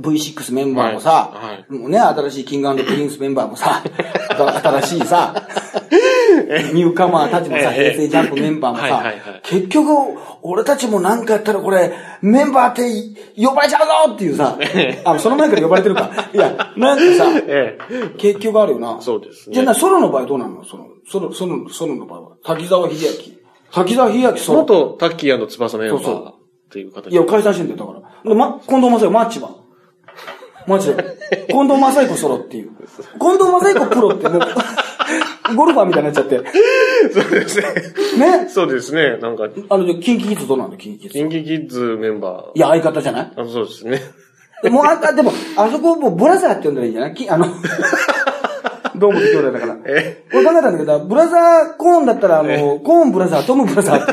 S1: V6 メンバーもさ、
S2: はいはい
S1: もうね、新しいキングプリンスメンバーもさ、新しいさ、ニューカマーたちもさ、
S2: ええ
S1: 平成ジャンプメンバーもさ結局、俺たちもなんかやったらこれ、メンバーって呼ばれちゃうぞっていうさ、あ、その前から呼ばれてるか。いや、なんかさ、
S2: ええ
S1: 結局あるよな。
S2: そうですね
S1: じゃあな、ソロの場合どうなの？その、ソロ、ソロ、ソロの場合は？滝沢秀明？滝沢秀明
S2: え
S1: ソロ。
S2: 元タッキー翼メンバー
S1: そうそう
S2: っていう形
S1: いや、解散してんだよ、だから。で、ま、近藤正彦、マッチは？マッチ。近藤正彦ソロっていう。近藤正彦プロってもう、ゴルファーみたいになっちゃって。
S2: そうですね。
S1: ね。
S2: そうですね。なんか、
S1: あの、キンキキッズどうなんだ、キンキキッズ。
S2: キンキキッズメンバ
S1: いや、相方じゃない？
S2: ー。あそうですね。
S1: でもう、あ、あでも、あそこもうブラザーって呼んだらいいんじゃない？きあの、どうも兄弟だから。
S2: え？
S1: 俺考えたんだけど、ブラザーコーンだったら、あの、コーンブラザー、トムブラザーって。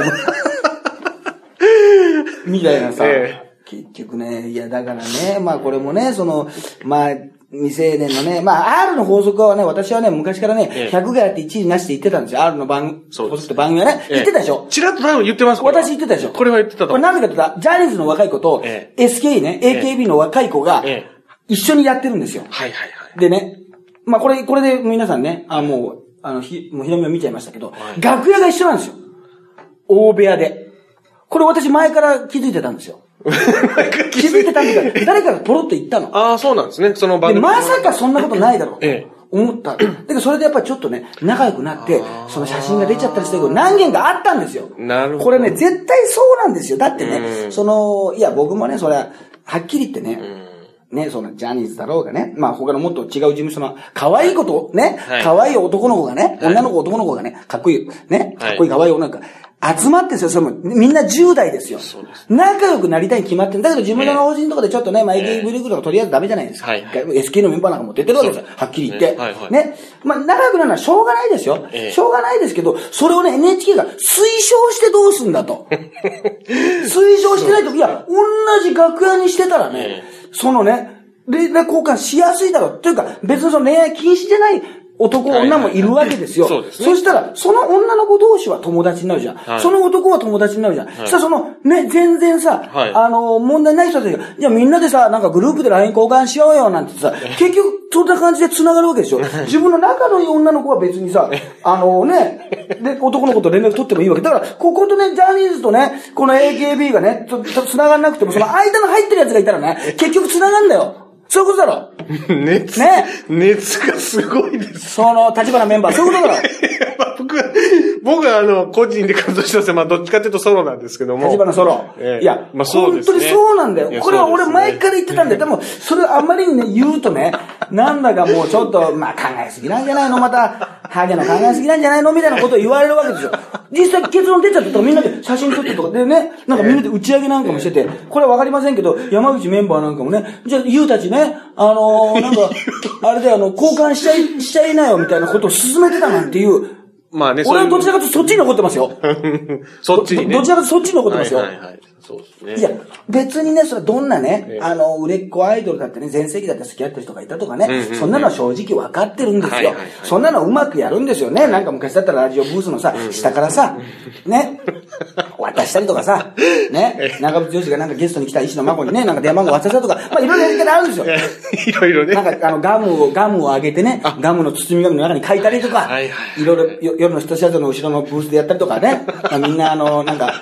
S1: みたいなさ、
S2: え
S1: 結局ね、いや、だからね、まあこれもね、その、まあ、未成年のね、まあ R の法則はね、私はね、昔からね、
S2: ええ
S1: 100がやって1位なしって言ってたんですよ。R の番、
S2: そうです
S1: 番組はね、言ってたでしょ。
S2: チラッと多分言ってます
S1: 私言ってたでしょ。
S2: これは言ってたと
S1: これ。なぜかって言ったら、ジャニーズの若い子と、
S2: え
S1: SK ね、
S2: え
S1: AKB の若い子が
S2: え、
S1: 一緒にやってるんですよ。
S2: はいはいはい。
S1: でね、まあこれ、これで皆さんね、あもう、あの、ひ、もうひろみを見ちゃいましたけど、
S2: はい
S1: 楽屋が一緒なんですよ。大部屋で。これ私前から気づいてたんですよ。気づいてたんだけど、誰かがポロッと言ったの。
S2: ああ、そうなんですね。その番
S1: で、
S2: 組。
S1: まさかそんなことないだろうと
S2: ええ
S1: 思った。だけどそれでやっぱりちょっとね、仲良くなって、その写真が出ちゃったりしたけど、何件かあったんですよ。
S2: なるほど
S1: これね、絶対そうなんですよ。だってね、
S2: うん
S1: その、いや、僕もね、それは、はっきり言ってね、
S2: うん。
S1: ね、そのジャニーズだろうがね、まあ他のもっと違う事務所の可愛いこと、ね、
S2: はい
S1: 可愛い男の子がね、
S2: はい
S1: 女の子男の子がね、かっこいい、ね、
S2: はい
S1: かっこいい可愛い女の子が集まってんですよ、それも、みんな10代ですよ。
S2: そうです
S1: 仲良くなりたいに決まってる。だけど自分の法人とかでちょっとね、まあ AKB グループとかとりあえずダメじゃないですか。
S2: はい
S1: SK のメンバーなんかも出てるわけですよ。はっきり言って。
S2: ねはいはい
S1: ね。まあ仲良くなるのはしょうがないですよ。
S2: ええ
S1: しょうがないですけど、それをね、NHK が推奨してどうすんだと。推奨してないと、いや、同じ楽屋にしてたらね、そのね、連絡交換しやすいだろう。というか、別にその恋愛禁止じゃない男、
S2: はい
S1: 女もいるわけですよ。
S2: そうですね
S1: そしたら、その女の子同士は友達になるじゃん。
S2: はい
S1: その男は友達になるじゃん。そしたらその、ね、全然さ、
S2: はい
S1: あの、問題ない人たちが、じゃあみんなでさ、なんかグループで LINE 交換しようよ、なんてさ、結局、そんな感じで繋がるわけでしょ。自分の仲のいい女の子は別にさ、あのね、で、男の子と連絡取ってもいいわけ。だから、こことね、ジャニーズとね、この AKB がね、繋がんなくても、その間の入ってるやつがいたらね、結局繋がんだよ。そういうことだろ。
S2: 熱、
S1: ね
S2: 熱がすごいです。
S1: その、立花メンバー、そういうことだろ。
S2: 僕、僕はあの、個人で活動してますまあ、どっちかっていうとソロなんですけども。
S1: 立花ソロ。
S2: ええ
S1: いや、
S2: まあそうですね
S1: 本当にそうなんだよ。これは俺
S2: そうですね
S1: 前から言ってたんだよ。でも、それあんまりにね、言うとね、なんだかもうちょっと、まあ考えすぎなんじゃないの？また、ハゲの考えすぎなんじゃないの？みたいなことを言われるわけですよ。実際結論出ちゃったとかみんなで写真撮ってとかでね、なんかみんなで打ち上げなんかもしてて、これはわかりませんけど、山口メンバーなんかもね、じゃあ、ゆうたちね、あのー、なんか、あれであの、交換しちゃい、しちゃいなよみたいなことを進めてたなんていう、
S2: まあね、
S1: 俺はどちらか
S2: か
S1: とそっちに残ってますよ。
S2: そっちにね。
S1: どどちらかとそっちに残ってますよ。
S2: はいはいはい。そうですね。
S1: いや、別にね、それどんなね、
S2: ええ
S1: あの、売れっ子アイドルだってね、全盛期だって付き合ってる人がいたとかね、
S2: うんうんうん
S1: そんなのは正直分かってるんですよ。
S2: はいはいはい
S1: そんなのはうまくやるんですよね。なんか昔だったらラジオブースのさ、下からさ、ね、渡したりとかさ、ね、長渕剛がなんかゲストに来た石野真子にね、なんか電話番号渡したとか、まあいろいろやり方あるんですよ。
S2: いろいろね。
S1: なんか、あの、ガムを、ガムを上げてね、ガムの包み紙の中に書いたりとか、
S2: はいはい
S1: い。ろいろよ夜の一シャツの後ろのブースでやったりとかね、まあみんなあの、なんか、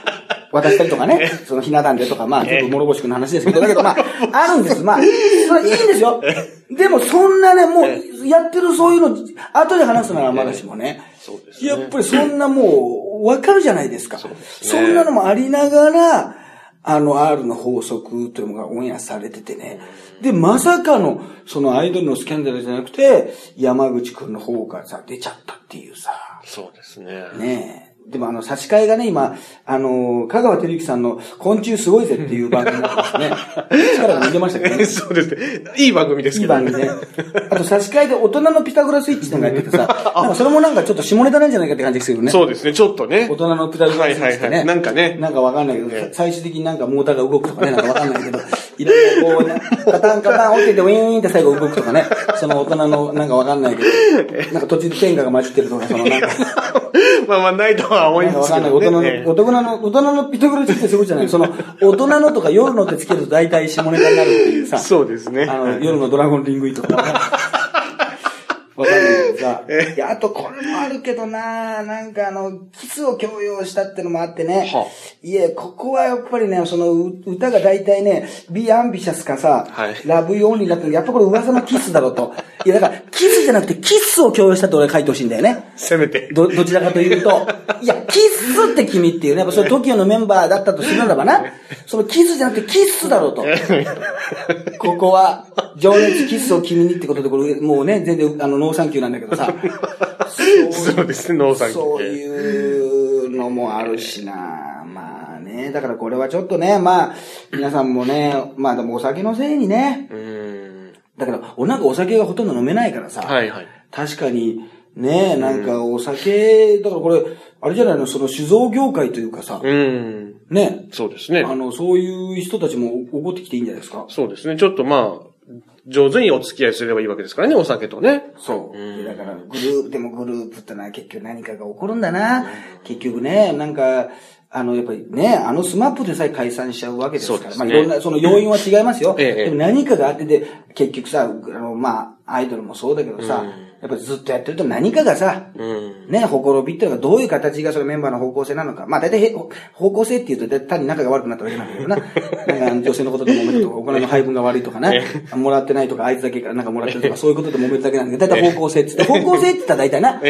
S1: 渡したりとかね、そのひな壇でとか、まあ、ちょっと諸星君の話ですけど、だけどまあ、あるんです。まあ、それいいんですよ。でもそんなね、もう、やってるそういうの、後で話すならまだしもね、
S2: そうですね。
S1: やっぱりそんなもう、わかるじゃないですか。そ
S2: ですね
S1: んなのもありながら、あの R の法則というのがオンエアされててね。で、まさかの、そのアイドルのスキャンダルじゃなくて、山口くんの方がさ、出ちゃったっていうさ、
S2: そうですね。
S1: ねえ。でもあの、差し替えがね、今、あの、香川照之さんの昆虫すごいぜっていう番組になってますね。力が抜けましたけどね。
S2: そうですね。いい番組です
S1: い
S2: けど
S1: い番組ね。あと差し替えで大人のピタゴラスイッチっていうのがやっててさ、なんかそれもなんかちょっと下ネタなんじゃないかって感じですけどね。
S2: そうですね、ちょっとね
S1: 大。人のピタゴラスイッチね。
S2: はいはいはいなんかね
S1: なんかわかんないけど、
S2: ええ
S1: 最終的になんかモーターが動くとかね、なんかわかんないけど、いろいろこうね、カタンカタン落ちててウィーンって最後動くとかね、その大人のなんかわかんないけど、なんか途中で天下が混じってるとか、そのなんか、
S2: まあまあ、ないとは思います
S1: わかんない。大人の、大人の、大人のピタゴラスイッチってすごいじゃないその、大人のとか夜のってつけると大体下ネタになるっていうさ、
S2: そうですね。
S1: あの、夜のドラゴンリングイとか わかんない。さ。いや、あとこれもあるけどななんかあの、キスを強要したってのもあってね。
S2: はい
S1: や、ここはやっぱりね、そのう歌が大体ね、Be Ambitious かさ、
S2: はい
S1: ラブ Only になってるやっぱこれ噂のキスだろうと。いや、だから、キスじゃなくてキスを強要したって俺は書いてほしいんだよね。
S2: せめて。
S1: ど、どちらかというと、いや、キスって君っていうね、やっぱそれ TOKIO のメンバーだったとするならばな、そのキスじゃなくてキスだろうと。ここは、情熱キスを君にってことで、これもうね、全然あの、ノーサンキューなんだけどさ。
S2: そうですね、ノーさん
S1: そういうのもあるしなまあね、だからこれはちょっとね、まあ、皆さんもね、まあでもお酒のせいにね、
S2: うーん。
S1: だから、おなんかお酒がほとんど飲めないからさ、
S2: はいはい。
S1: 確かに、ねなんかお酒、だからこれ、あれじゃないの、その酒造業界というかさ、
S2: うーん。
S1: ね、
S2: そうですね。
S1: あの、そういう人たちも怒ってきていいんじゃないですか？
S2: そうですね。ちょっとまあ、上手にお付き合いすればいいわけですからね、お酒とね。
S1: そう。
S2: うん
S1: だから、グループ、でもグループってのは結局何かが起こるんだな。結局ね、なんか、あの、やっぱりね、あのスマップでさえ解散しちゃうわけですから。
S2: そうですね
S1: まあ、いろんな、その要因は違いますよ。
S2: ええ
S1: でも何かがあってで、結局さ、あの、まあ、アイドルもそうだけどさ、
S2: うん
S1: やっぱりずっとやってると何かがさ、
S2: うん。
S1: ね、ほころびっていうのがどういう形がそれメンバーの方向性なのか。まあ大体へ方向性っていうと単に仲が悪くなっただけなんだけどな。なんか女性のことで揉めるとか、お金の配分が悪いとかね。もらってないとか、あいつだけからなんかもらってるとか、そういうことで揉めるだけなんだけど、大体方向性って言って、方向性って言ったら大体な。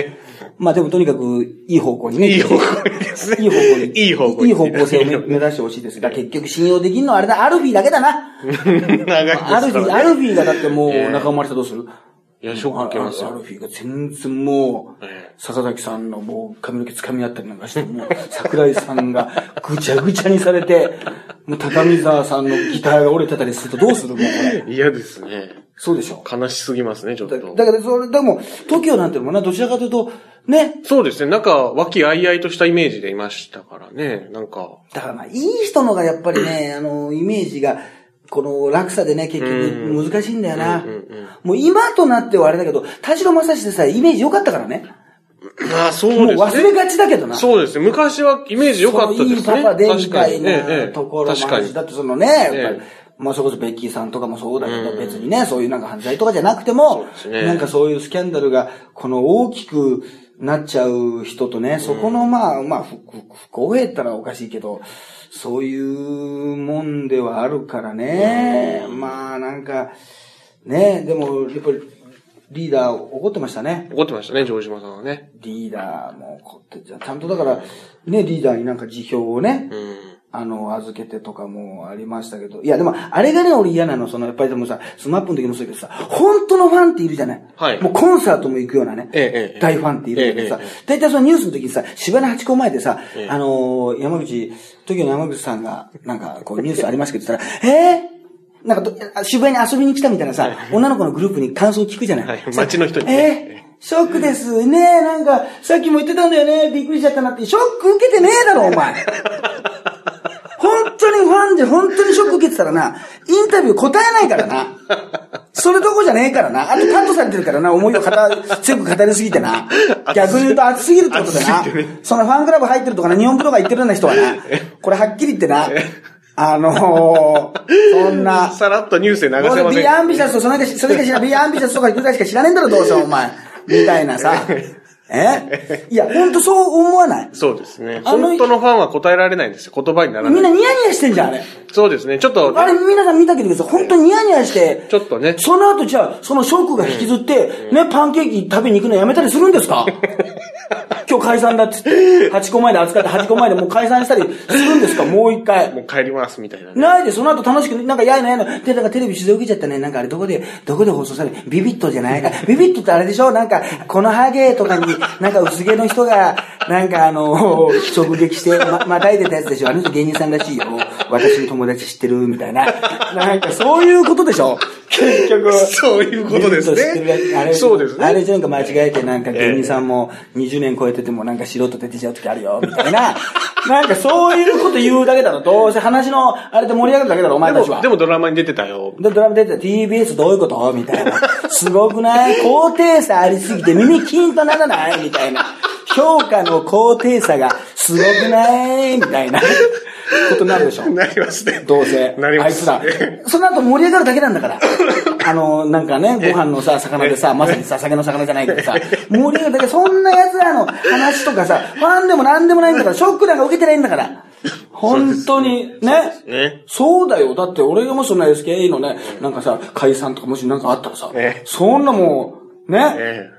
S1: まあでもとにかくいい方向にね。
S2: いい方向にですね。
S1: いい方向に。
S2: いい方向に。
S1: いい方向性を目目指してほしいですが、結局信用できるのはあれだ、アルフィーだけだな。
S2: 長。
S1: アルフィー、アルフィーがだってもう
S2: ええ
S1: 仲間割れたらどうする？
S2: いや、ショック受けますよ。
S1: アルフィーが全然もう、
S2: ええ
S1: 笹崎さんのもう髪の毛掴み合ったりなんかして、もう 桜井さんがぐちゃぐちゃにされて、もう高見沢さんのギターが折れてたりするとどうするもうこれ。
S2: 嫌ですね。
S1: そうでしょ？
S2: 悲しすぎますね、ちょっ
S1: だ
S2: と。
S1: だからそれ、でも、TOKIO なんてのもな、どちらかというと、ね。
S2: そうですね。なんか、和気あいあいとしたイメージでいましたからね。なんか。
S1: だからまあ、いい人のがやっぱりね、あの、イメージが、この落差でね、結局難しいんだよな。もう今となってはあれだけど、田代正史でさえイメージ良かったからね。
S2: まあ、そう
S1: もう
S2: ですね。
S1: 忘れがちだけどな。
S2: そうですね。昔はイメージ良かったですね。
S1: いいパパでみたいなところもあるし、。だってそのね、やっぱまあそれこそベッキーさんとかもそうだけど、
S2: うん
S1: 別にね、そういうなんか犯罪とかじゃなくても、なんかそういうスキャンダルが、この大きくなっちゃう人とね、そこのまあ、まあ、不公平ったらおかしいけど、そういうもんではあるからね、まあなんか、ね、でも、やっぱり、リーダー怒ってましたね。
S2: 怒ってましたね、城島さんはね。
S1: リーダーも怒ってちゃちゃんとだから、ね、リーダーになんか辞表をね、
S2: うん。
S1: あの、預けてとかもありましたけど。いや、でも、あれがね、俺嫌なの。その、やっぱりでもさ、スマップの時もそうだけどさ、本当のファンっているじゃない？
S2: はい
S1: もうコンサートも行くようなね。
S2: ええええ
S1: 大ファンっているけどさ
S2: ええええ。
S1: 大体そのニュースの時にさ、渋谷のハチ公前でさ
S2: ええ、
S1: あのー、山口、時の山口さんが、なんか、こう、ニュースありましたけど、言ったら、えー？なんか渋谷に遊びに来たみたいなさ、女の子のグループに感想を聞くじゃない、
S2: はい街の人に
S1: えー？ショックです。ねえ、なんか、さっきも言ってたんだよね。びっくりしちゃったなって。ショック受けてねえだろ、お前。本当にファンで本当にショック受けてたらな、インタビュー答えないからな。それどこじゃねえからな。あとカットされてるからな、思いを語、強く語りすぎてな。逆に言うと熱すぎるってことでな。そのファンクラブ入ってるとかな、日本語とか言ってるような人はな、これはっきり言ってな、あのー、そんな、
S2: さらっとニュースで流せません。
S1: Be Am bitious とそれだけ、それだけ知ら、 Be Ambitious とかぐらいしか知らねえんだろ、どうせお前。みたいなさ。え？いや、ほんとそう思わない？
S2: そうですね。
S1: あの
S2: 本当のファンは答えられないんですよ。言葉にならない。
S1: みんなニヤニヤしてんじゃん、あれ。
S2: そうですね。ちょっと、
S1: あれ、皆さん見たけどさ、本当にニヤニヤして、
S2: ちょっとね。
S1: その後じゃあ、そのショックが引きずって、ね、パンケーキ食べに行くのやめたりするんですか？今日解散だっつって、8個前で扱って8個前でもう解散したりするんですか？もう一回。
S2: もう帰りますみたいなね。
S1: ないで、その後楽しく、なんかやいのやいの。で、なんかテレビ取材受けちゃったね。なんかあれどこで、どこで放送されるビビットじゃないあビビットってあれでしょ？なんか、このハゲとかになんか薄毛の人が、なんかあの、直撃して、ま、またいでたやつでしょ。あの人芸人さんらしいよ。私の友達知ってる、みたいな。なんかそういうことでしょ。結局。
S2: そういうことですね
S1: あれ
S2: そうですね
S1: あれなんか間違えて、なんか芸人さんも20年超えててもなんか素人出てちゃう時あるよ、みたいな。なんかそういうこと言うだけだろ。どうせ話の、あれで盛り上がるだけだろ、お前
S2: で
S1: たちは
S2: も、。でもドラマに出てたよ。
S1: で、ドラマ出てた TBS どういうこと？みたいな。すごくない？高低差ありすぎて耳キーンとならない？みたいな。評価の高低差がすごくない？みたいなことになるでしょ。
S2: なりますね。
S1: どうせ。
S2: なります
S1: あいつら。その後盛り上がるだけなんだから。あの、なんかね、ご飯のさ、魚でさ、まさにさ、酒の魚じゃないけどさ、盛り上がるだけ、そんな奴らの話とかさ、ファンでもなんでもないんだから、ショックなんか受けてないんだから。本当に、ね。
S2: ね。
S1: そうだよ。だって俺がもしそんな SKE のね、なんかさ、解散とかもしなんかあったらさ
S2: ええ、
S1: そんなもう、ね、
S2: え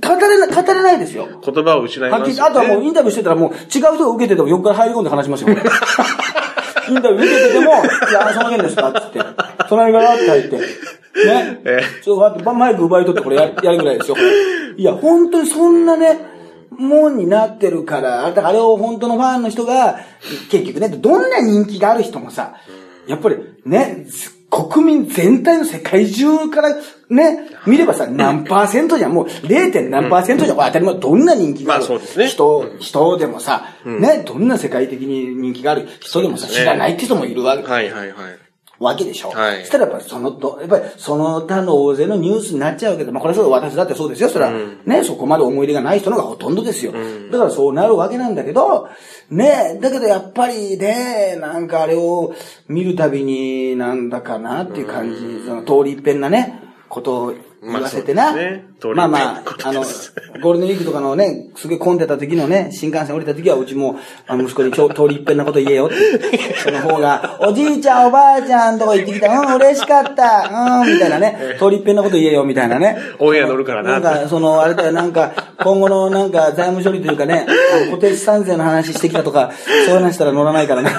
S1: 語れない、語れないですよ。
S2: え言葉を失います。
S1: あとはもうインタビューしてたらもう違う人が受けてても横から入り込んで話しますよ。インタビュー受けてても、いや、その件ですかって言って、隣からって入って、ね。
S2: え
S1: ちょっと待って、マイク奪い取ってこれややるぐらいですよ、これ。いや、本当にそんなね、もんになってるから、だからあれを本当のファンの人が、結局ね、どんな人気がある人もさ、やっぱりね、国民全体の世界中からね、見ればさ、何パーセントじゃん、もう 0. 何パーセントじゃん、当たり前、どんな人気がある人、人でもさ、ね、どんな世界的に人気がある人でもさ、知らないって人もいるわけ。
S2: はいはいはい。
S1: わけでしょ。
S2: はい
S1: そしたらやっぱりそのど、やっぱりその他の大勢のニュースになっちゃうけど、まあこれはそう私だってそうですよ。それは、ね、そこまで思い入れがない人のがほとんどですよ。だからそうなるわけなんだけど、ね、だけどやっぱりね、なんかあれを見るたびになんだかなっていう感じ、その通り一遍なね、ことを言わせてな。
S2: まあね
S1: まあまああのゴールデンウィークとかのね、すげえ混んでた時のね、新幹線降りた時はうちも、あの息子にちょ通り一遍なこと言えよって。その方が、おじいちゃんおばあちゃんとこ行ってきた、うん、嬉しかった、うん、みたいなね、通り一遍なこと言えよみたいなね。
S2: オンエア乗るからな
S1: なんか、その、あれだよ、なんか、今後のなんか財務処理というかね、固定資産税の話してきたとか、そういう話したら乗らないからね。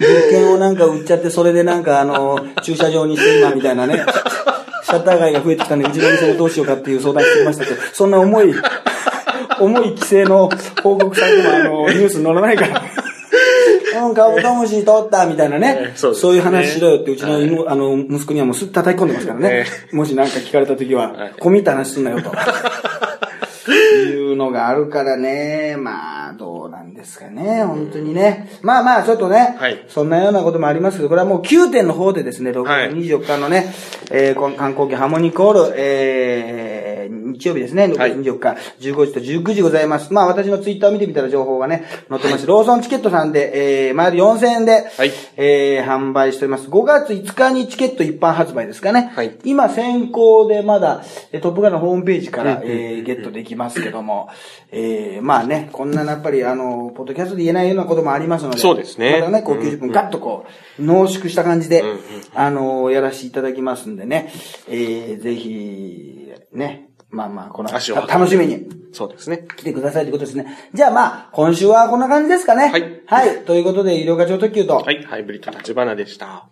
S1: 物件をなんか売っちゃって、それでなんかあの、駐車場にして今みたいなね、シャッター街が増えてきたんで、うちの店をどうしようかっていう相談してきましたけど、そんな重い、重い規制の報告されても、あの、ニュースに載らないから。うん、カブトムシ取ったみたいなね
S2: ええそね
S1: そういう話しろよって、うちの妹、あの、息子にはもうすっ叩き込んでますからね。もしなんか聞かれた時は、込み入った話すんなよと。いうのがあるからね。まあ、どうなんですかね。本当にね。まあまあ、ちょっとね。
S2: はい
S1: そんなようなこともありますけど、これはもう9点の方でですね、6
S2: はい
S1: 月24日のね、えーこの観光機ハーモニーコール、えー日曜日ですね、6月24日、15時と19時ございます。まあ私のツイッターを見てみたら情報がね、載ってます。ローソンチケットさんで、えー、毎度4000円で、
S2: はい。
S1: えー販売しております。5月5日にチケット一般発売ですかね。
S2: はい。
S1: 今先行でまだ、えートップガンのホームページから、えーゲットできますけども、えーまあね、こんなやっぱりあの、ポッドキャストで言えないようなこともありますので、
S2: そうですね。
S1: またね、こう90分ガッとこう、濃縮した感じで、
S2: うんうん
S1: あの、やらせていただきますんでね、えーぜひ、ね、まあまあ、この、
S2: 足を
S1: 楽しみに。
S2: そうですね。
S1: 来てくださいということですね。じゃあまあ、今週はこんな感じですかね。
S2: はい
S1: はい。ということで、医療課長特急と、
S2: はい、ハイブリッド立花でした。